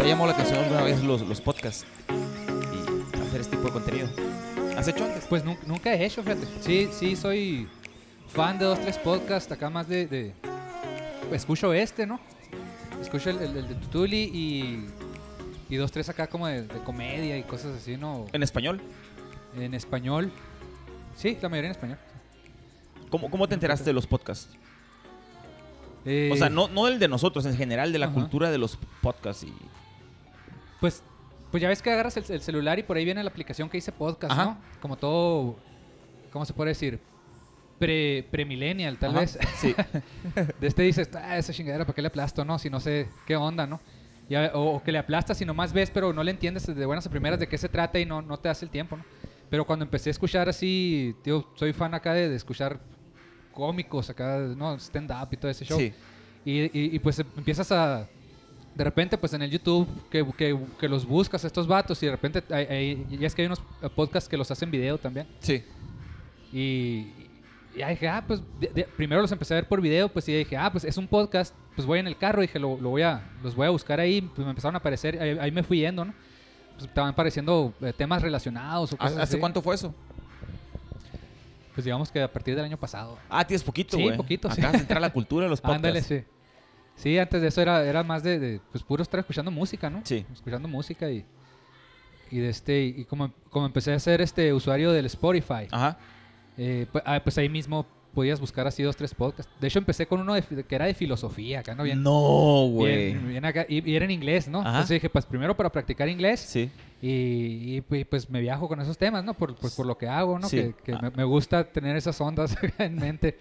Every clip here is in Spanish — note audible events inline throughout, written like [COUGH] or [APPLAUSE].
¿Te ha llamado la atención alguna vez los, los podcasts y hacer este tipo de contenido? ¿Has hecho antes? Pues nu- nunca he hecho, fíjate. Sí, sí, soy fan de dos, tres podcasts, acá más de... de- escucho este, ¿no? Escucho el, el- el de Tutuli y, y dos, tres acá como de, de comedia y cosas así, ¿no? ¿En español? En español. Sí, la mayoría en español. ¿Cómo, cómo te enteraste de los podcasts? Eh, O sea, no, no el de nosotros, en general de la Ajá. cultura de los podcasts. Y... Pues, pues ya ves que agarras el, el celular y por ahí viene la aplicación que dice podcast, Ajá. ¿no? Como todo, ¿cómo se puede decir? Pre, premillennial, tal Ajá, vez. Sí. [LAUGHS] De este dices, ah, esa chingadera, ¿para qué le aplasto? No, si no sé qué onda, ¿no? Y a- o, o que le aplastas y nomás ves, pero no le entiendes de buenas a primeras de qué se trata y no, no te das el tiempo, ¿no? Pero cuando empecé a escuchar así, tío, soy fan acá de, de escuchar cómicos, acá, ¿no? Stand-up y todo ese show. Sí. Y, y- y, pues empiezas a... De repente, pues en el YouTube, que, que- que los buscas a estos vatos y de repente, hay- hay- ya es que hay unos podcasts que los hacen video también. Sí. Y, y dije, ah, pues de- de- primero los empecé a ver por video, pues y dije, ah, pues es un podcast, pues voy en el carro, dije, lo, lo voy a, los voy a buscar ahí, pues me empezaron a aparecer, ahí, ahí me fui yendo, ¿no? Pues estaban apareciendo eh, temas relacionados o cosas ¿Hace así. cuánto fue eso? Pues digamos que a partir del año pasado. Ah, tienes poquito, Sí, güey. poquito, sí. Acá entra la cultura de los [LAUGHS] podcasts. Ándale, sí. Sí, antes de eso era, era más de, de, pues puro estar escuchando música, ¿no? Sí. Escuchando música y, y de este, y como, como empecé a ser este usuario del Spotify, Ajá. eh, pues, ah, pues ahí mismo podías buscar así dos, tres podcasts. De hecho, empecé con uno de que era de filosofía, acá, ¿no? Bien, No, güey. bien, bien acá, y, y era en inglés, ¿no? Ajá. Entonces dije, pues primero para practicar inglés Sí. y, y, pues, me viajo con esos temas, ¿no? Por, pues, por lo que hago, ¿no? Sí. Que, que Ah. me, me gusta tener esas ondas [LAUGHS] en mente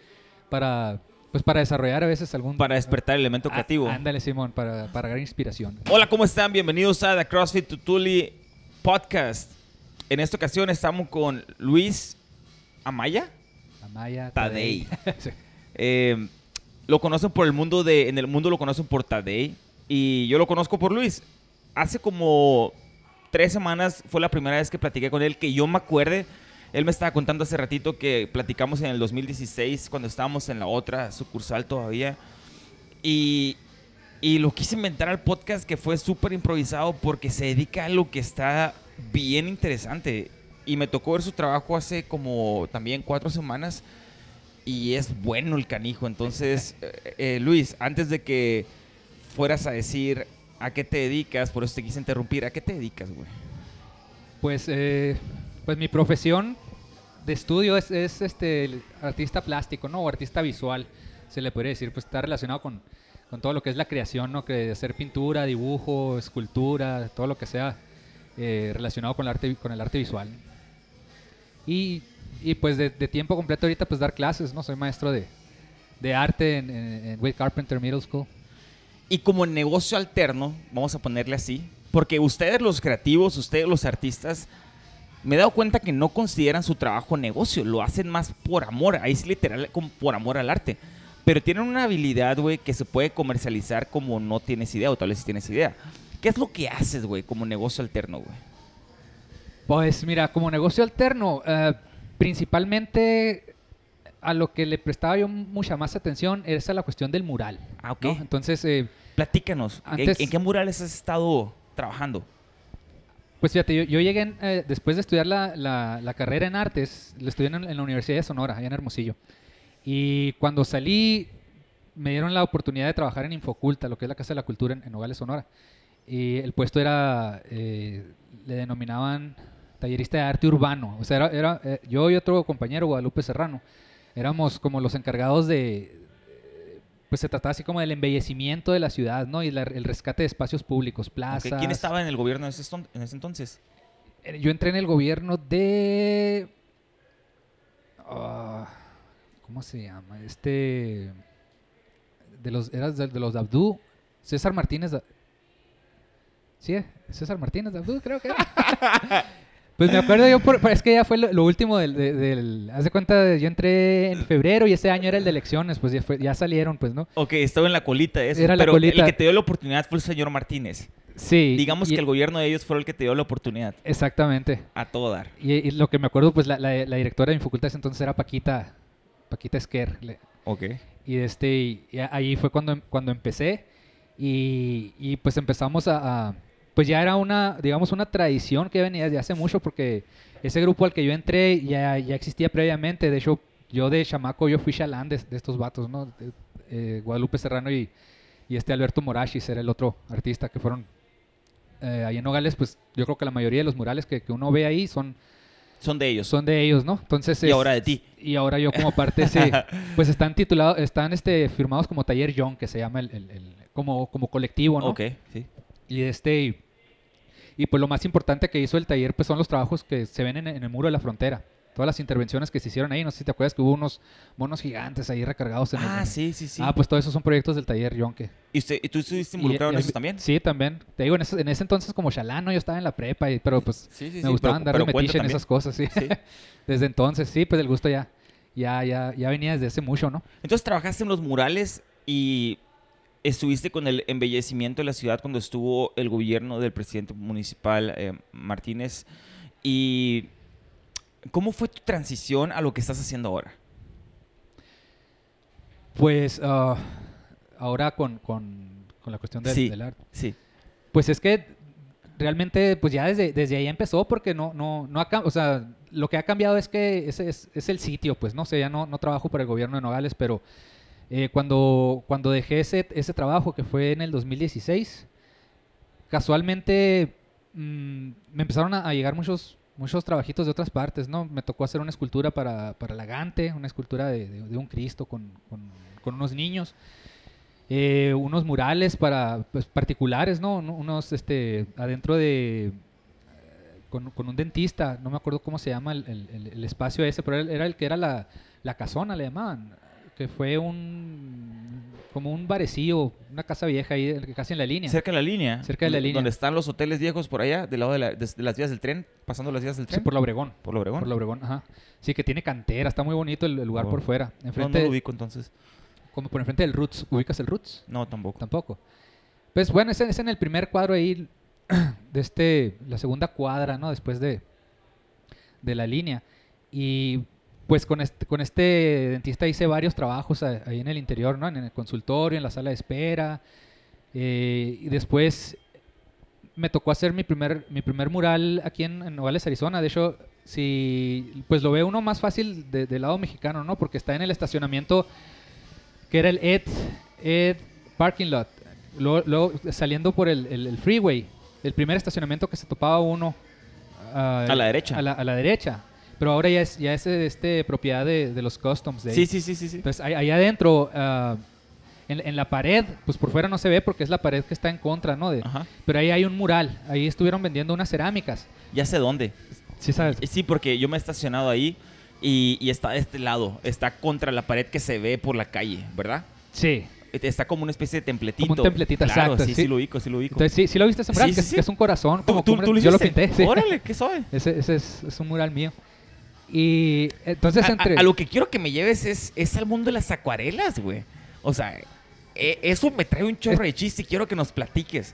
para, pues, para desarrollar a veces algún... Para despertar el elemento Ah, creativo. ándale, Simón, para, para agarrar inspiración. Hola, ¿cómo están? Bienvenidos a The CrossFit Tutuli Podcast. En esta ocasión estamos con Luis Amaya Amaya Tadei. [LAUGHS] Sí. Eh, lo conocen por el mundo de. En el mundo lo conocen por Tadei. Y yo lo conozco por Luis. Hace como tres semanas fue la primera vez que platiqué con él, que yo me acuerde. Él me estaba contando hace ratito que platicamos en el 2016, cuando estábamos en la otra sucursal todavía. Y, y lo quise inventar al podcast que fue súper improvisado porque se dedica a algo que está bien interesante. Y me tocó ver su trabajo hace como también cuatro semanas. Y es bueno el canijo. Entonces, [LAUGHS] eh, eh, Luis, antes de que fueras a decir a qué te dedicas, por eso te quise interrumpir, ¿a qué te dedicas, güey? Pues, eh, pues mi profesión de estudio es, es, este el artista plástico, ¿no? O artista visual, se le podría decir. Pues está relacionado con, con todo lo que es la creación, ¿no? Que hacer pintura, dibujo, escultura, todo lo que sea eh, relacionado con el arte, con el arte visual. Y, y pues de, de tiempo completo ahorita pues dar clases, ¿no? Soy maestro de, de arte en, en, en Carpenter Middle School. Y como negocio alterno, vamos a ponerle así, porque ustedes los creativos, ustedes los artistas, me he dado cuenta que no consideran su trabajo negocio, lo hacen más por amor, ahí es literal como por amor al arte. Pero tienen una habilidad, güey, que se puede comercializar como no tienes idea, o tal vez sí tienes idea. ¿Qué es lo que haces, güey, como negocio alterno, güey? Pues mira, como negocio alterno, eh, principalmente a lo que le prestaba yo mucha más atención es a la cuestión del mural. Ah, ok. ¿no? Entonces, eh, Platícanos, ¿en- ¿en, qué murales has estado trabajando? Pues fíjate, yo, yo llegué en, eh, después de estudiar la, la- la carrera en artes, lo estudié en, en la Universidad de Sonora, allá en Hermosillo. Y cuando salí, me dieron la oportunidad de trabajar en Infoculta, lo que es la Casa de la Cultura en, Nogales, Sonora. Y el puesto era, eh, le denominaban tallerista de arte urbano. O sea, era, era, eh, yo y otro compañero, Guadalupe Serrano, éramos como los encargados de, pues se trataba así como del embellecimiento de la ciudad, ¿no? Y la- el rescate de espacios públicos, plazas. ¿Quién estaba en el gobierno en ese, eston- en ese entonces? Eh, Yo entré en el gobierno de... ah, ¿Cómo se llama? Este... De los, eras de, de los de Abdú. César Martínez. Sí, César Martínez de Abdú, creo que era. [LAUGHS] Pues me acuerdo yo, por, es que ya fue lo, lo último del, de- del... Haz de cuenta, yo entré en febrero y ese año era el de elecciones, pues ya, fue- ya salieron, pues, ¿no? Ok, estaba en la colita eso. Era la pero colita. el que te dio la oportunidad fue el señor Martínez. Sí. Digamos y- que el gobierno de ellos fue el que te dio la oportunidad. Exactamente. A todo dar. Y, y lo que me acuerdo, pues la, la, la directora de mi facultad ese entonces era Paquita, Paquita Esquer. le- Ok. Y, este, y ahí fue cuando, cuando empecé. Y, y pues empezamos a, a- pues ya era una, digamos, una tradición que venía desde hace mucho porque ese grupo al que yo entré ya, ya existía previamente. De hecho, yo de chamaco, yo fui chalán de, de estos vatos, ¿no? De- eh, Guadalupe Serrano y, y este Alberto Morachis era el otro artista que fueron eh, ahí en Nogales, pues yo creo que la mayoría de los murales que, que uno ve ahí son, Son de ellos. son de ellos, ¿no? Entonces y es- ahora de ti. y ahora yo como parte sí, [LAUGHS] pues están titulados, están este firmados como Taller Young, que se llama el, el- el- como, como colectivo, ¿no? Ok, sí. Y este y, pues lo más importante que hizo el taller pues son los trabajos que se ven en, en el muro de la frontera. Todas las intervenciones que se hicieron ahí, no sé si te acuerdas que hubo unos monos gigantes ahí recargados en el- Ah, sí, sí, sí. Ah, pues todos esos son proyectos del taller Young que ¿Y, usted, ¿Y tú estuviste involucrado y- en eso también? Sí, también. Te digo, en ese, en ese entonces como chalano yo estaba en la prepa, y, pero pues Sí, sí, me gustaba andar de metiche en esas cosas, sí. Sí. [LAUGHS] Desde entonces, sí, pues el gusto ya, ya, ya, ya venía desde hace mucho, ¿no? Entonces trabajaste en los murales y estuviste con el embellecimiento de la ciudad cuando estuvo el gobierno del presidente municipal eh, Martínez. ¿Y cómo fue tu transición a lo que estás haciendo ahora? Pues ah, ahora con, con, con la cuestión del, Sí. del arte. Sí. Pues es que realmente, pues ya desde, desde ahí empezó porque no, no, no ha o sea, lo que ha cambiado es que ese es, es el sitio, pues no sé, ya no, no trabajo para el gobierno de Nogales, pero eh, cuando, cuando dejé ese, ese trabajo, que fue en el 2016, casualmente mm, me empezaron a, llegar muchos muchos trabajitos de otras partes, ¿no? Me tocó hacer una escultura para, para la Gante, una escultura de, un Cristo con, con- unos niños, eh, unos murales para pues, particulares, ¿no? Uno- Unos este, adentro de... Con, con un dentista, no me acuerdo cómo se llama el, el- el- espacio ese, pero era el que era la, la casona, le llamaban, que fue un... como un barecillo, una casa vieja ahí, casi en la línea. Cerca de la línea. Cerca de la línea. Donde están los hoteles viejos por allá, del lado de, la- de- de las vías del tren, pasando las vías del Sí, tren. por la Obregón. Por lo Obregón. Por la Obregón, ajá. Sí, que tiene cantera, está muy bonito el, el lugar Oh. por fuera. No, Enfrente, no lo ubico entonces. como por enfrente del Roots. ¿Ubicas el Roots? No, tampoco. Tampoco. Pues bueno, es, es en el primer cuadro ahí [CLEARS THROAT] de este, la segunda cuadra, ¿no? Después de, de la línea. Y pues con este, con este dentista hice varios trabajos ahí en el interior, ¿no? En el consultorio, en la sala de espera. Eh, y después me tocó hacer mi primer, mi primer mural aquí en, en Nogales, Arizona. De hecho, si, pues lo ve uno más fácil de- del lado mexicano, ¿no? Porque está en el estacionamiento que era el Ed, Ed Parking Lot. Luego, luego saliendo por el, el- el freeway, el primer estacionamiento que se topaba uno ah, A la derecha. A la, a la derecha. Pero ahora ya es, ya es este, propiedad de, de los customs. De ahí. Sí, sí, sí, sí. sí. Entonces, ahí- adentro, ah, en, en la pared, pues por fuera no se ve porque es la pared que está en contra, ¿no? De, Ajá. pero ahí hay un mural. Ahí estuvieron vendiendo unas cerámicas. Ya sé dónde. Sí, sabes. Eh, Sí, porque yo me he estacionado ahí y, y está de este lado. Está contra la pared que se ve por la calle, ¿verdad? Sí. Eh, Está como una especie de templetito. Como un templetito, claro, exacto, Sí, sí. sí, lo ubico, sí lo ubico. Entonces, sí, sí lo viste ese mural, Sí, que, sí, es- que es un corazón. ¿Tú, Como, tú- tú lo yo lo pinté. Órale, qué suave. [LAUGHS] Ese, ese es, es un mural mío. Y entonces A, entre... a- a lo que quiero que me lleves es, es al mundo de las acuarelas, güey. O sea, eh, eso me trae un chorro de chiste y quiero que nos platiques.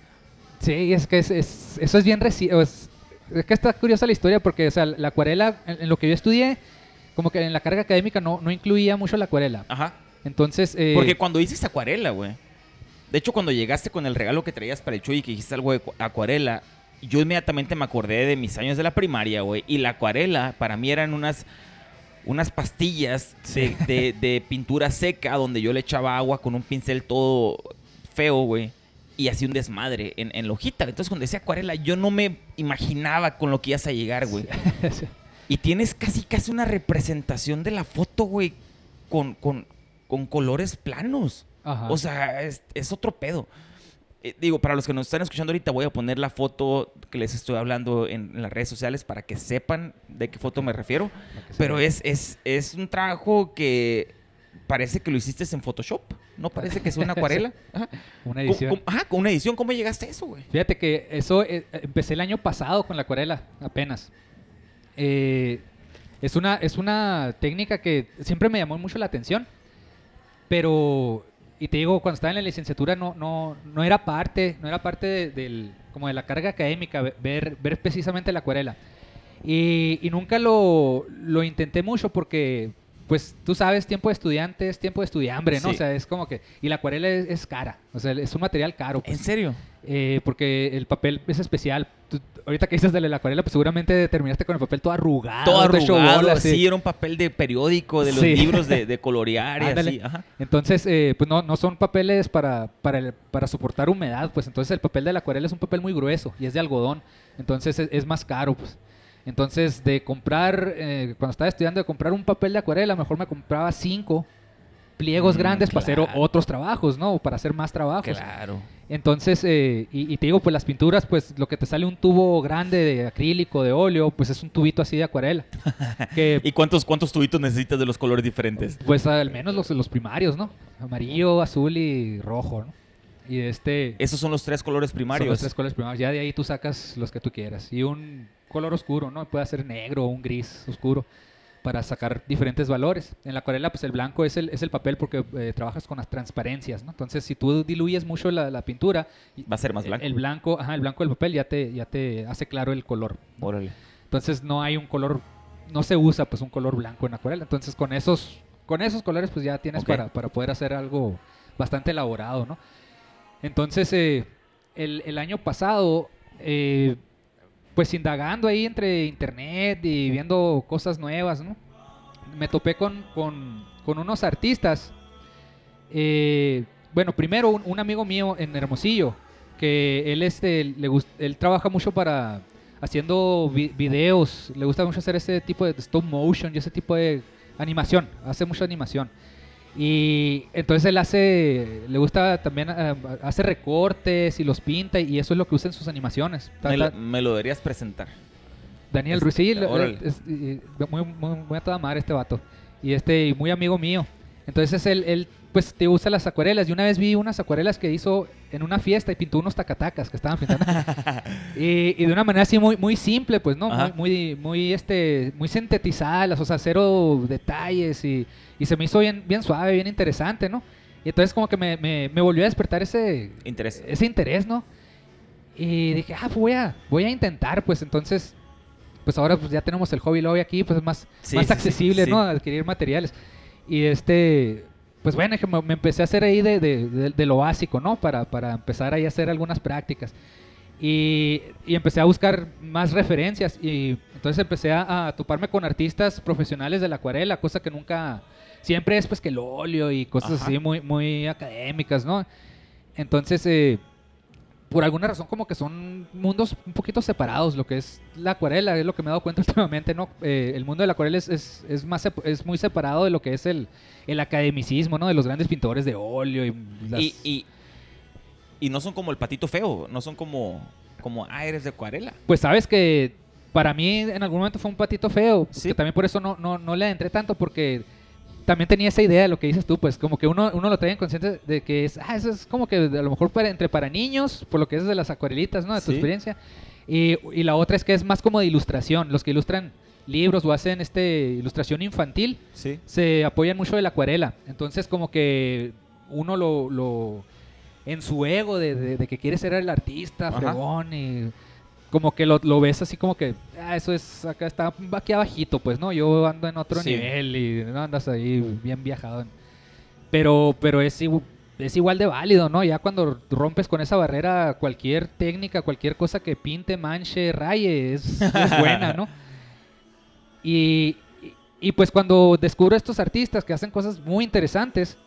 Sí, es que es, es- eso es bien reciente. Es, es que está curiosa la historia porque, o sea, la acuarela, en, en lo que yo estudié, como que en la carga académica no, no incluía mucho la acuarela. Ajá. Entonces, eh, Porque cuando dices acuarela, güey. De hecho, cuando llegaste con el regalo que traías para el Chuy y que dijiste algo de cu- acuarela, yo inmediatamente me acordé de mis años de la primaria, güey. Y la acuarela para mí eran unas, unas pastillas de, de- de pintura seca donde yo le echaba agua con un pincel todo feo, güey. Y hacía un desmadre en, en la hojita. Entonces, cuando decía acuarela, yo no me imaginaba con lo que ibas a llegar, güey. sí. [LAUGHS] Y tienes casi, casi una representación de la foto, güey, con, con, con colores planos. Ajá. O sea, es, es otro pedo. Eh, digo, para los que nos están escuchando ahorita, voy a poner la foto que les estoy hablando en, en las redes sociales para que sepan de qué foto me refiero. Pero es, es, es un trabajo que parece que lo hiciste en Photoshop. No parece que sea una [LAUGHS] acuarela. Ajá. una ¿Cómo- edición. cómo- ajá, con una edición. ¿Cómo llegaste a eso, güey? Fíjate que eso eh, empecé el año pasado con la acuarela, apenas. Eh, es, una, es una técnica que siempre me llamó mucho la atención, pero, y te digo, cuando estaba en la licenciatura no, no, no era parte, no era parte de, del, como de la carga académica ve- ver, ver precisamente la acuarela. Y, y nunca lo, lo intenté mucho porque pues tú sabes, tiempo de estudiante es tiempo de estudiambre, ¿no? Sí. O sea, es como que... Y la acuarela es, es cara, o sea, es un material caro. pues. ¿En serio? Eh, porque el papel es especial. Tú- ahorita que dices de la acuarela, pues seguramente terminaste con el papel todo arrugado. Todo arrugado, bolas, sí. era un papel de periódico, de los Sí. libros de, de [LAUGHS] colorear y así. Ajá. Entonces, eh, pues no, no son papeles para, para, el- para soportar humedad, pues entonces el papel de la acuarela es un papel muy grueso y es de algodón, entonces es, es más caro, pues. Entonces, de comprar, eh, cuando estaba estudiando, de comprar un papel de acuarela, mejor me compraba cinco pliegos Mm, grandes para hacer otros trabajos, ¿no? Para hacer más trabajos. Claro. Entonces, eh, y, y te digo, pues las pinturas, pues lo que te sale un tubo grande de acrílico, de óleo, pues es un tubito así de acuarela. [LAUGHS] que ¿Y cuántos, cuántos tubitos necesitas de los colores diferentes? pues al menos los, los primarios, ¿no? Amarillo, azul y rojo, ¿no? Y este... Esos son los tres colores Son primarios. los tres colores primarios. Ya de ahí tú sacas los que tú quieras. Y un color oscuro, ¿no? Puede ser negro o un gris oscuro para sacar diferentes valores. En la acuarela, pues el blanco es el, es el papel porque eh, trabajas con las transparencias, ¿no? Entonces, si tú diluyes mucho la, la pintura, Va a ser más blanco. el blanco, ajá, el blanco del papel ya te, ya te hace claro el color. Órale. Entonces no hay un color, no se usa pues un color blanco en acuarela. Entonces con esos, con esos colores pues ya tienes para, para poder hacer algo bastante elaborado, ¿no? Entonces eh, el, el año pasado, eh, pues indagando ahí entre internet y viendo cosas nuevas, ¿no? Me topé con, con, unos artistas. eh, bueno, primero un, amigo mío en Hermosillo, que él, este, le gust- él trabaja mucho para haciendo vi- videos, le gusta mucho hacer ese tipo de stop motion y ese tipo de animación, hace mucha animación. Y entonces él hace, le gusta también, eh, hace recortes y los pinta y eso es lo que usa en sus animaciones. Me lo, ta- me lo deberías presentar. Daniel Ruiz, sí, es- muy, muy, muy a toda madre este vato. Y este, muy amigo mío. Entonces él, él, pues te usa las acuarelas. Y una vez vi unas acuarelas que hizo en una fiesta y pintó unos tacatacas que estaban pintando. [LAUGHS] y, y de una manera así muy, muy simple, pues, ¿no? Muy, muy, muy, este, muy sintetizadas, o sea, cero detalles. Y, y se me hizo bien, bien suave, bien interesante, ¿no? Y entonces como que me, me, me volvió a despertar ese, Interés. ese interés, ¿no? Y dije, ah, pues voy a, voy a intentar, pues entonces, pues ahora pues ya tenemos el hobby lobby aquí, pues es más, Sí, más sí, sí, accesible, sí. ¿no? Adquirir materiales. Y este, pues bueno, que me, me empecé a hacer ahí de, de- de- de lo básico, ¿no? Para, para empezar ahí a hacer algunas prácticas. Y, y empecé a buscar más referencias y entonces empecé a, a toparme con artistas profesionales de la acuarela, cosa que nunca, siempre es pues que el óleo y cosas Ajá. así muy, muy académicas, ¿no? Entonces, eh, por alguna razón como que son mundos un poquito separados, lo que es la acuarela, es lo que me he dado cuenta [LAUGHS] últimamente, ¿no? Eh, el mundo de la acuarela es, es, es más, es muy separado de lo que es el, el academicismo, ¿no? De los grandes pintores de óleo y las... Y, y, y no son como el patito feo, no son como, como ah, eres de acuarela. Pues sabes que para mí en algún momento fue un patito feo, Sí. que también por eso no, no, no le entré tanto porque también tenía esa idea de lo que dices tú, pues como que uno, uno lo trae inconsciente de que es, ah, eso es como que a lo mejor para, entre para niños, por lo que es de las acuarelitas, ¿no? De tu Sí. experiencia. Y, y la otra es que es más como de ilustración, los que ilustran libros o hacen este ilustración infantil Sí. se apoyan mucho de la acuarela. Entonces, como que uno lo. lo- en su ego de, de- de que quiere ser el artista, fregón, y como que lo, lo ves así como que. Ah, eso es. Acá está aquí abajito, pues, ¿no? Yo ando en otro Sí. nivel y no andas ahí bien viajado. Pero, pero es, igu- es igual de válido, ¿no? Ya cuando rompes con esa barrera, cualquier técnica, cualquier cosa que pinte, manche, raye, es, es [LAUGHS] buena, ¿no? Y, pues cuando descubro estos artistas que hacen cosas muy interesantes,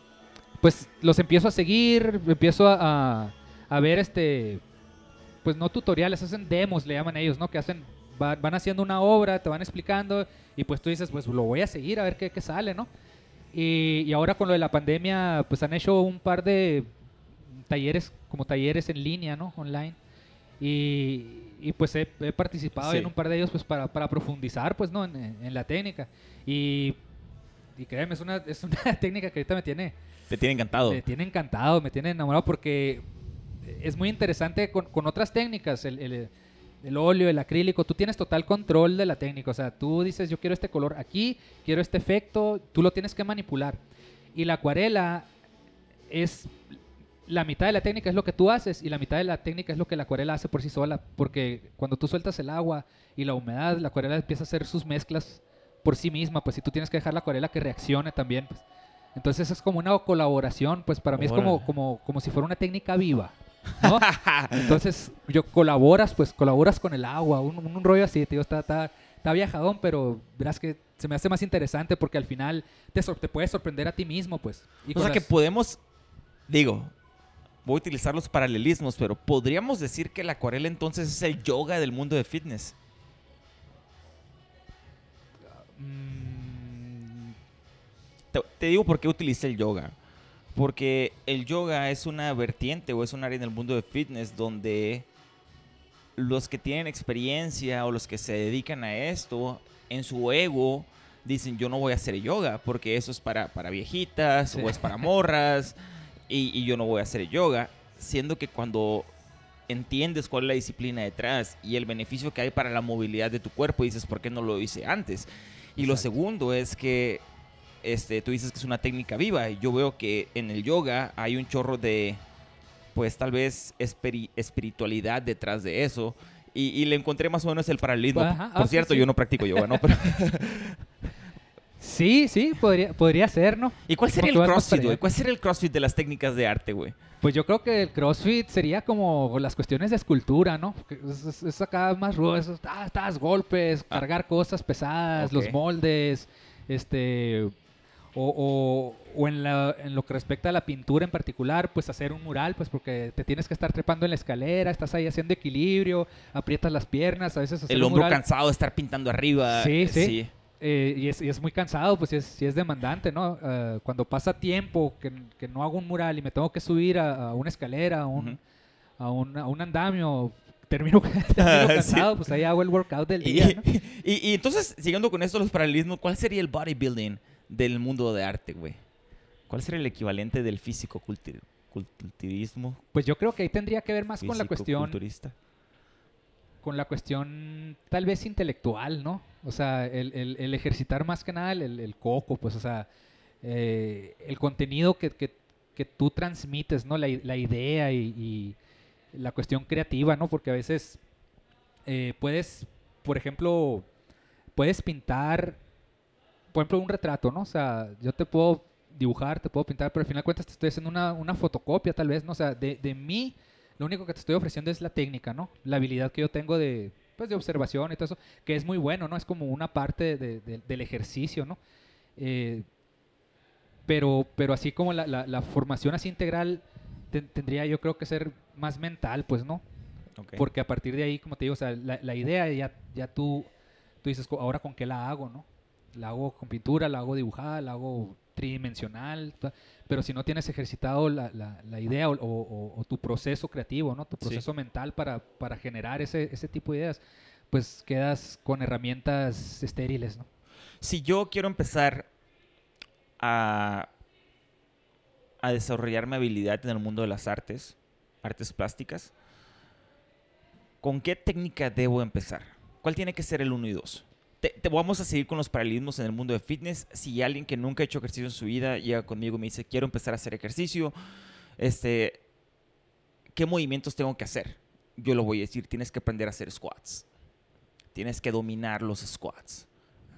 pues los empiezo a seguir, empiezo a, a- a ver este, pues no tutoriales, hacen demos, le llaman ellos, ¿no? Que hacen, va- van haciendo una obra, te van explicando y pues tú dices, pues lo voy a seguir a ver qué, qué sale, ¿no? Y, y ahora con lo de la pandemia, pues han hecho un par de talleres, como talleres en línea, ¿no? Online. Y, y, pues he, he participado Sí. en un par de ellos pues para, para profundizar, pues, ¿no? En, en la técnica. Y, y créeme, es una, es una [LAUGHS] técnica que ahorita me tiene, Te tiene encantado. me tiene encantado, me tiene enamorado porque es muy interesante con, con otras técnicas, el, el- el óleo, el acrílico, tú tienes total control de la técnica, o sea, tú dices yo quiero este color aquí, quiero este efecto, tú lo tienes que manipular. Y la acuarela es la mitad de la técnica es lo que tú haces y la mitad de la técnica es lo que la acuarela hace por sí sola, porque cuando tú sueltas el agua y la humedad, la acuarela empieza a hacer sus mezclas por sí misma, pues si tú tienes que dejar la acuarela que reaccione también, pues. Entonces es como una colaboración, pues para mí es como, como, como si fuera una técnica viva, ¿no? [LAUGHS] Entonces, yo colaboras, pues colaboras con el agua, un, un rollo así, tío, está, está, está viajadón, pero verás que se me hace más interesante porque al final te, puedes sorprender a ti mismo, pues. Y o sea que podemos, digo, voy a utilizar los paralelismos, pero podríamos decir que la acuarela entonces es el yoga del mundo de fitness. Mm, Te, te digo por qué utilicé el yoga. Porque el yoga es una vertiente o es un área en el mundo de fitness donde los que tienen experiencia o los que se dedican a esto, en su ego, dicen yo no voy a hacer yoga porque eso es para, para viejitas Sí. o es para morras [LAUGHS] y, y yo no voy a hacer yoga. Siendo que cuando entiendes cuál es la disciplina detrás y el beneficio que hay para la movilidad de tu cuerpo, dices, ¿por qué no lo hice antes? Y lo Exacto. segundo es que este, tú dices que es una técnica viva. y Yo veo que en el yoga hay un chorro de, pues tal vez espiri- espiritualidad detrás de eso. Y, y le encontré más o menos el paralelismo. Ajá, Por ah, sí, cierto, sí. yo no practico yoga, ¿no? Pero- [LAUGHS] Sí, sí, podría, podría ser, ¿no? ¿Y cuál sería el Porque crossfit, güey? ¿Cuál sería el crossfit de las técnicas de arte, güey? Pues yo creo que el CrossFit sería como las cuestiones de escultura, ¿no? Es, es- es acá más rudo, ah, estás, golpes, Ah. cargar cosas pesadas, los moldes, este... O, o- o en, la- en lo que respecta a la pintura en particular, pues hacer un mural, pues porque te tienes que estar trepando en la escalera, estás ahí haciendo equilibrio, aprietas las piernas, a veces hacer El un hombro mural- cansado de estar pintando arriba. Sí, eh, sí. Eh, y, es, y es muy cansado, pues sí es, es demandante, ¿no? Eh, cuando pasa tiempo que, que no hago un mural y me tengo que subir a, a una escalera, a un, a un, a un andamio, termino, [LAUGHS] termino [LAUGHS] Sí. cansado, pues ahí hago el workout del Y, día, ¿no? [LAUGHS] y- y entonces, siguiendo con esto, los paralelismos, ¿cuál sería el bodybuilding del mundo de arte, güey? ¿Cuál sería el equivalente del físico culti- culturismo? Pues yo creo que ahí tendría que ver más con la cuestión, físico-culturista? con la cuestión tal vez intelectual, ¿no? O sea, el, el- el ejercitar más que nada el, el coco, pues, o sea, eh, el contenido que, que- que tú transmites, ¿no? La, la idea y, y la cuestión creativa, ¿no? Porque a veces eh, puedes, por ejemplo, puedes pintar, por ejemplo, un retrato, ¿no? O sea, yo te puedo dibujar, te puedo pintar, pero al final de cuentas te estoy haciendo una, una fotocopia, tal vez, ¿no? O sea, de, de mí, lo único que te estoy ofreciendo es la técnica, ¿no? La habilidad que yo tengo de, pues, de observación y todo eso, que es muy bueno, ¿no? Es como una parte de- de- del ejercicio, ¿no? Eh, pero, pero así como la, la- la formación así integral ten- tendría yo creo que ser más mental, pues, ¿no? Porque a partir de ahí, como te digo, o sea, la, la idea ya, ya tú, tú dices, "Co- ahora con qué la hago, ¿no? La hago con pintura, la hago dibujada, la hago tridimensional, pero si no tienes ejercitado la, la- la idea o, o- o tu proceso creativo, ¿no? Tu Sí. proceso mental para, para generar ese, ese tipo de ideas, pues quedas con herramientas estériles, ¿no? Si yo quiero empezar a, a desarrollar mi habilidad en el mundo de las artes, artes plásticas, ¿con qué técnica debo empezar? ¿Cuál tiene que ser el 1 y 2? Te, te- vamos a seguir con los paralelismos en el mundo de fitness. Si alguien que nunca ha hecho ejercicio en su vida llega conmigo y me dice, quiero empezar a hacer ejercicio, este, ¿qué movimientos tengo que hacer? Yo lo voy a decir, tienes que aprender a hacer squats. Tienes que dominar los squats.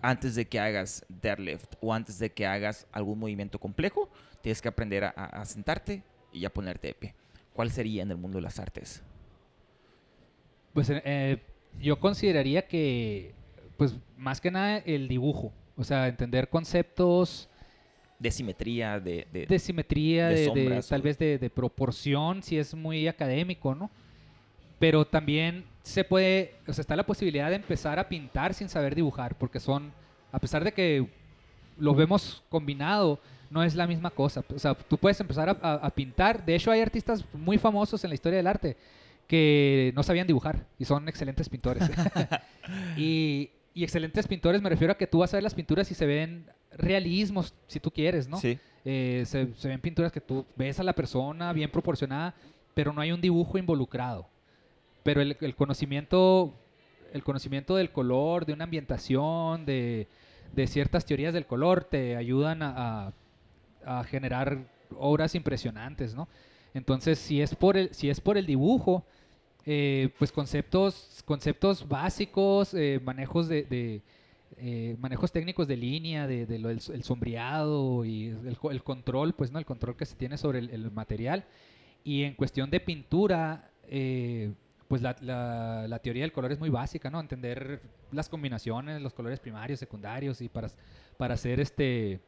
Antes de que hagas deadlift o antes de que hagas algún movimiento complejo, tienes que aprender a, a- sentarte y a ponerte de pie. ¿Cuál sería en el mundo de las artes? Pues eh, eh, yo consideraría que, pues más que nada el dibujo, o sea, entender conceptos De simetría, de... de- de simetría, de de, de- sombras tal o- vez de, proporción, si es muy académico, ¿no? Pero también se puede, o sea, está la posibilidad de empezar a pintar sin saber dibujar, porque son, a pesar de que lo vemos combinado, no es la misma cosa. O sea, tú puedes empezar a, a- a pintar. De hecho, hay artistas muy famosos en la historia del arte que no sabían dibujar y son excelentes pintores. [LAUGHS] y, y excelentes pintores me refiero a que tú vas a ver las pinturas y se ven realismos, si tú quieres, ¿no? Sí. Eh, se, se ven pinturas que tú ves a la persona bien proporcionada, pero no hay un dibujo involucrado. Pero el, el conocimiento, el conocimiento del color, de una ambientación, de, de ciertas teorías del color, te ayudan a, a- a generar obras impresionantes, ¿no? Entonces, si es por el, si es por el dibujo, eh, pues conceptos, conceptos básicos, eh, manejos de, eh, manejos técnicos de línea, de, el sombreado y el, co- el control, pues, ¿no? El control que se tiene sobre el, material. Y en cuestión de pintura, pues la, la- la teoría del color es muy básica, ¿no? Entender las combinaciones, los colores primarios, secundarios y para, para hacer este...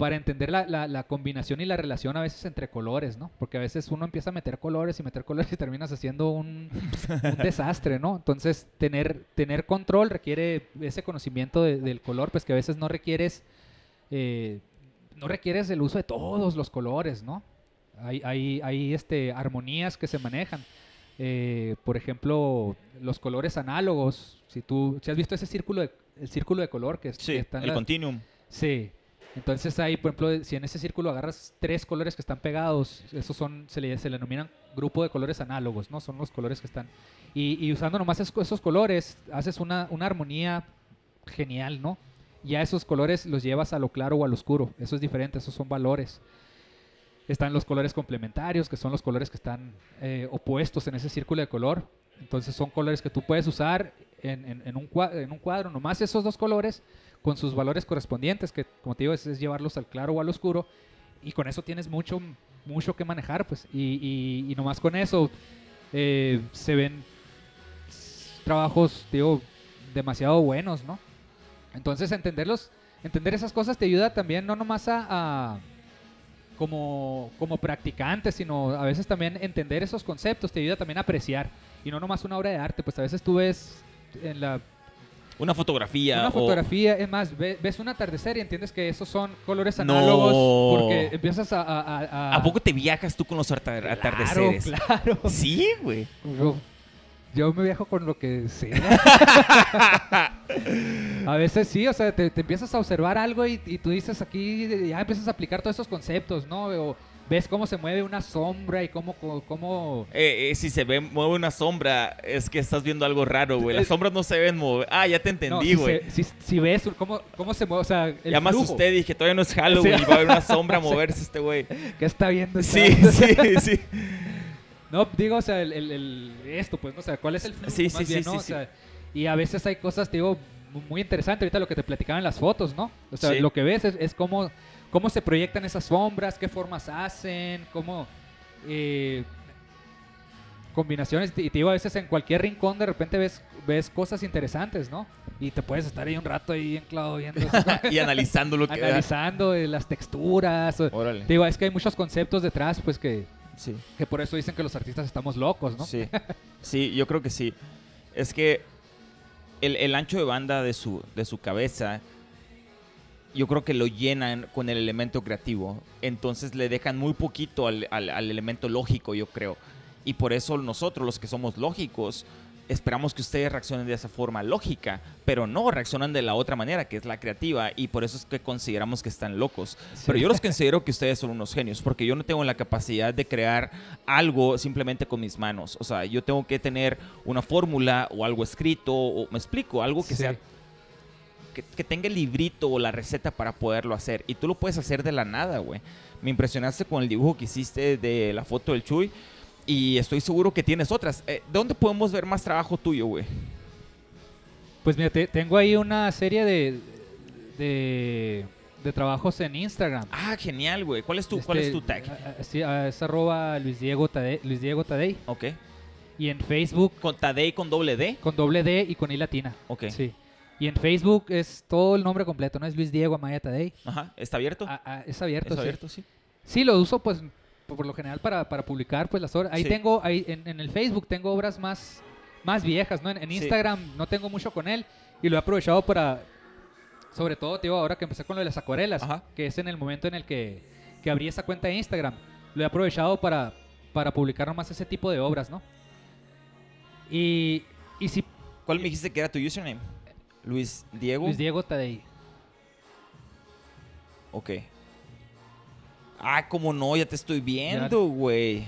Para entender la, la- la combinación y la relación a veces entre colores, ¿no? Porque a veces uno empieza a meter colores y meter colores y terminas haciendo un, un [LAUGHS] desastre, ¿no? Entonces, tener, tener control requiere ese conocimiento de- del color, pues que a veces no requieres, eh, no requieres el uso de todos los colores, ¿no? Hay, hay, hay este, armonías que se manejan. Eh, por ejemplo, los colores análogos. Si tú si has visto ese círculo de, el círculo de color que, Sí, que está en el la- continuum. Sí. Entonces ahí, por ejemplo, si en ese círculo agarras tres colores que están pegados, esos son, se le, se le denominan grupo de colores análogos, ¿no? Son los colores que están. Y, usando nomás esos, colores, haces una, una armonía genial, ¿no? Ya esos colores los llevas a lo claro o al oscuro. Eso es diferente, esos son valores. Están los colores complementarios, que son los colores que están eh, opuestos en ese círculo de color. Entonces son colores que tú puedes usar en, en- en un, en un cuadro, nomás esos dos colores con sus valores correspondientes, que como te digo, es, llevarlos al claro o al oscuro. Y con eso tienes mucho, mucho que manejar, pues. Y, y, y nomás con eso eh, se ven trabajos, digo, demasiado buenos, ¿no? Entonces entenderlos, entender esas cosas te ayuda también no nomás a, a- como, como practicante, sino a veces también entender esos conceptos te ayuda también a apreciar. Y no nomás una obra de arte, pues a veces tú ves en la Una fotografía. una o- fotografía, es más, ve- ves un atardecer y entiendes que esos son colores análogos No. porque empiezas a... ¿A, a, a- ¿A poco te viajas tú con los atar- Claro, atardeceres? Claro, Sí, güey. Yo, yo me viajo con lo que sea. [LAUGHS] a veces sí, o sea, te, te empiezas a observar algo y, y tú dices aquí, ya empiezas a aplicar todos esos conceptos, ¿no? O ves cómo se mueve una sombra y cómo... cómo, Eh, eh, si se ve, mueve una sombra, es que estás viendo algo raro, güey. Las Eh, sombras no se ven mover. Ah, ya te no, entendí, si güey. se- Si, si ves cómo, cómo se mueve, o sea, el ya flujo. asusté, dije, todavía no es [LAUGHS] Halloween Sí. y va a haber una sombra [LAUGHS] a moverse este güey. ¿Qué está viendo? Sí, Está- sí, [LAUGHS] sí. No, digo, o sea, el, el- el- esto, pues, ¿no? O sea, ¿cuál es el flujo? Sí, más sí, bien, sí, ¿no? O sea, y a veces hay cosas, te digo, mu- muy interesantes. Ahorita lo que te platicaban en las fotos, ¿no? O sea, lo que ves es, es cómo, cómo se proyectan esas sombras, qué formas hacen, cómo... eh, combinaciones y te digo a veces en cualquier rincón de repente ves ves cosas interesantes no y te puedes estar ahí un rato ahí enclavado viendo [LAUGHS] y analizando lo que analizando eh, las texturas Órale. te digo es que hay muchos conceptos detrás pues que Sí. que por eso dicen que los artistas estamos locos, ¿no? Sí, [LAUGHS] sí, yo creo que sí. Es que el, el ancho de banda de su, de su cabeza, yo creo que lo llenan con el elemento creativo. Entonces le dejan muy poquito al, al- al elemento lógico, yo creo. Y por eso nosotros, los que somos lógicos, esperamos que ustedes reaccionen de esa forma lógica, pero no reaccionan de la otra manera, que es la creativa, y por eso es que consideramos que están locos. Sí. Pero yo los considero que ustedes son unos genios, porque yo no tengo la capacidad de crear algo simplemente con mis manos. O sea, yo tengo que tener una fórmula o algo escrito, o me explico, algo que Sí. sea que, que tenga el librito o la receta para poderlo hacer. Y tú lo puedes hacer de la nada, güey. Me impresionaste con el dibujo que hiciste de la foto del Chuy. Y estoy seguro que tienes otras. Eh, ¿Dónde podemos ver más trabajo tuyo, güey? Pues mira, te- tengo ahí una serie de, de, de trabajos en Instagram. Ah, genial, güey. ¿Cuál es tu, cuál es Este, tu tag? ah, sí, es arroba Luis Diego Tadei, Luis Diego Tadei. Ok. Y en Facebook ¿Con Tadei con doble D? con doble D y con I latina. Ok. Sí. Y en Facebook es todo el nombre completo, ¿no? Es Luis Diego Amaya Tadei. Ajá. ¿Está abierto? Ah, ah, es abierto, ¿Es sí. abierto, sí? Sí, lo uso pues por lo general para, para publicar pues las obras. Ahí Sí. tengo, ahí en, en el Facebook tengo obras más, más viejas, ¿no? En, en Sí. Instagram no tengo mucho con él y lo he aprovechado para, sobre todo, digo, ahora que empecé con lo de las acuarelas, Ajá. que es en el momento en el que, que abrí esa cuenta de Instagram, lo he aprovechado para, para publicar nomás ese tipo de obras, ¿no? Y, y si ¿Cuál me dijiste que era tu username? Luis Diego. Luis Diego Tadei. Ok. Ah, como no, ya te estoy viendo, güey.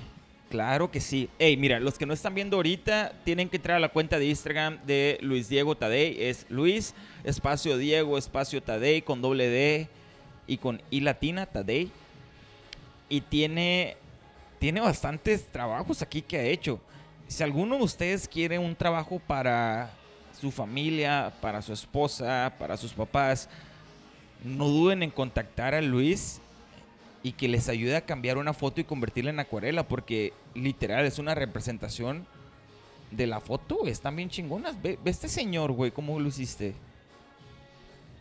Claro que sí. Ey, mira, los que no están viendo ahorita tienen que entrar a la cuenta de Instagram de Luis Diego Tadei. Es Luis, espacio Diego, espacio Tadei, con doble D y con I latina, Tadei. Y tiene, tiene bastantes trabajos aquí que ha hecho. Si alguno de ustedes quiere un trabajo para su familia, para su esposa, para sus papás, no duden en contactar a Luis y que les ayude a cambiar una foto y convertirla en acuarela, porque literal es una representación de la foto, güey. Están bien chingonas. Ve, ve este señor, güey, cómo lo hiciste.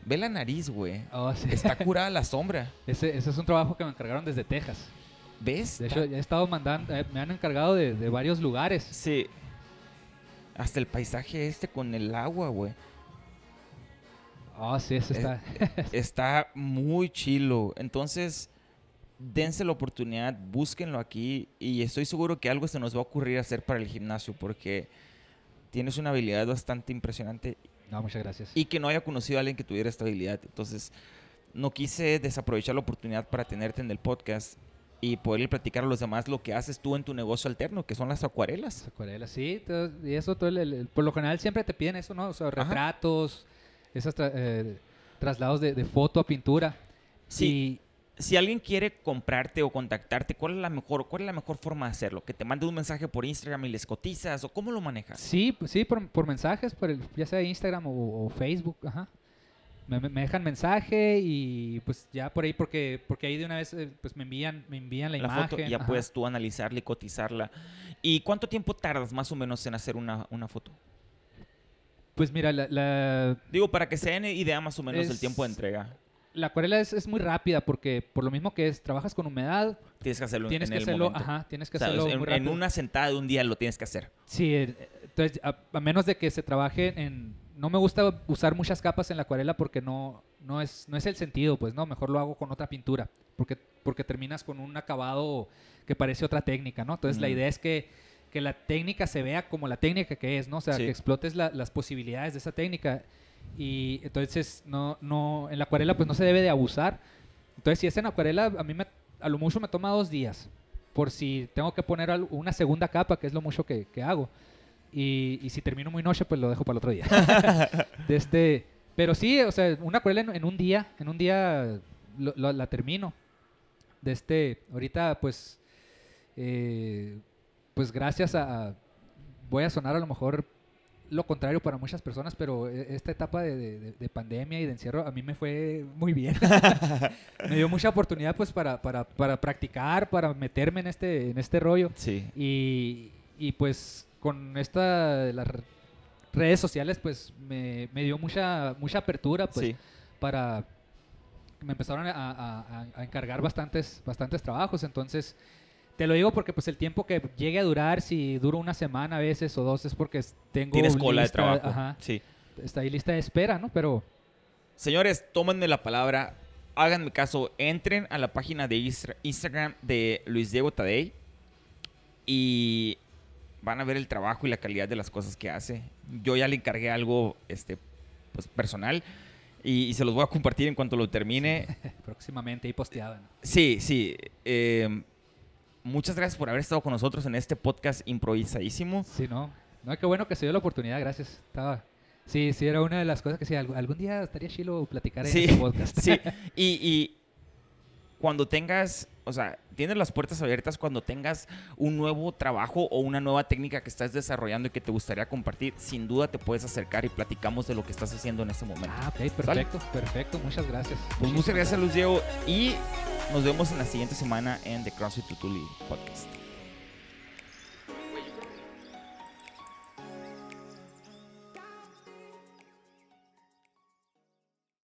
Ve la nariz, güey. Oh, sí. Está [LAUGHS] curada la sombra. Ese, ese es un trabajo que me encargaron desde Texas. ¿Ves? De hecho, ya he estado mandando, eh, me han encargado de, de varios lugares. Sí. Hasta el paisaje este con el agua, güey. Oh, sí, eso está. [LAUGHS] Está muy chilo. Entonces, dense la oportunidad, búsquenlo aquí y estoy seguro que algo se nos va a ocurrir hacer para el gimnasio porque tienes una habilidad bastante impresionante no, muchas gracias. y que no haya conocido a alguien que tuviera esta habilidad. Entonces, no quise desaprovechar la oportunidad para tenerte en el podcast y poderle platicar a los demás lo que haces tú en tu negocio alterno, que son las acuarelas. Acuarelas, sí, todo- y eso todo el- el- por lo general siempre te piden eso, ¿no? O sea, retratos, esos tra- eh, traslados de, de foto a pintura. Sí. Si alguien quiere comprarte o contactarte, ¿cuál es la mejor, cuál es la mejor forma de hacerlo? ¿Que te mande un mensaje por Instagram y les cotizas o cómo lo manejas? sí, pues sí, por, por mensajes, por el, ya sea Instagram o, o Facebook, ajá. Me, me- dejan mensaje y pues ya por ahí, porque, porque ahí de una vez eh, pues me envían, me envían la, la imagen. foto ya ajá. puedes tú analizarla y cotizarla. ¿Y cuánto tiempo tardas más o menos en hacer una, una foto? Pues mira, la, la, Digo, para que se den idea más o menos Es- tiempo de entrega. la acuarela es, es muy rápida porque por lo mismo que es, trabajas con humedad, Tienes que hacerlo tienes en que el hacerlo, momento. ajá, tienes que O sea, hacerlo en, muy en una sentada de un día lo tienes que hacer. Sí, eh, entonces a, a menos de que se trabaje en... No me gusta usar muchas capas en la acuarela porque no, no, es, no es el sentido, pues no, mejor lo hago con otra pintura, porque, porque terminas con un acabado que parece otra técnica, ¿no? Entonces la idea es que, que la técnica se vea como la técnica que es, ¿no? O sea, Sí. que explotes la- las posibilidades de esa técnica. Y entonces no, no, en la acuarela pues no se debe de abusar. Entonces si es en acuarela, a mí me, a lo mucho me toma dos días, por si tengo que poner una segunda capa, que es lo mucho que, que hago. Y, y si termino muy noche, pues lo dejo para el otro día. [LAUGHS] de este, pero sí, o sea, una acuarela en, en un día, en un día lo- lo- la termino. De este, ahorita pues, eh, pues gracias a, a- voy a sonar a lo mejor lo contrario para muchas personas, pero e- esta etapa de- de pandemia y de encierro a mí me fue muy bien. [LAUGHS] me dio mucha oportunidad pues para, para, para practicar, para meterme en este, en este rollo. Sí. Y, y, pues con esta de las re- redes sociales pues me, me dio mucha mucha apertura pues sí. para me empezaron a, a- a- encargar bastantes bastantes trabajos entonces te lo digo porque pues el tiempo que llegue a durar si duro una semana a veces o dos es porque tengo Tienes cola de lista- trabajo. ajá, Sí. está ahí lista de espera no pero Señores, tómenme la palabra, háganme caso, entren a la página de Instagram de Luis Diego Tadei y van a ver el trabajo y la calidad de las cosas que hace. Yo ya le encargué algo este, pues, personal y, y se los voy a compartir en cuanto lo termine. [LAUGHS] próximamente ahí posteada ¿no? Sí, sí. eh, muchas gracias por haber estado con nosotros en este podcast improvisadísimo. sí no no qué bueno que se dio la oportunidad gracias estaba sí sí era una de las cosas que sí algún, algún día estaría chilo platicar en Sí, este podcast sí. [LAUGHS] Y, y cuando tengas, o sea, tienes las puertas abiertas cuando tengas un nuevo trabajo o una nueva técnica que estás desarrollando y que te gustaría compartir, sin duda te puedes acercar y platicamos de lo que estás haciendo en este momento. Ah, ok, perfecto, perfecto. Muchas gracias. Pues muchas gracias, Luis Diego, y nos vemos en la siguiente semana en The CrossFit Tutuli Podcast.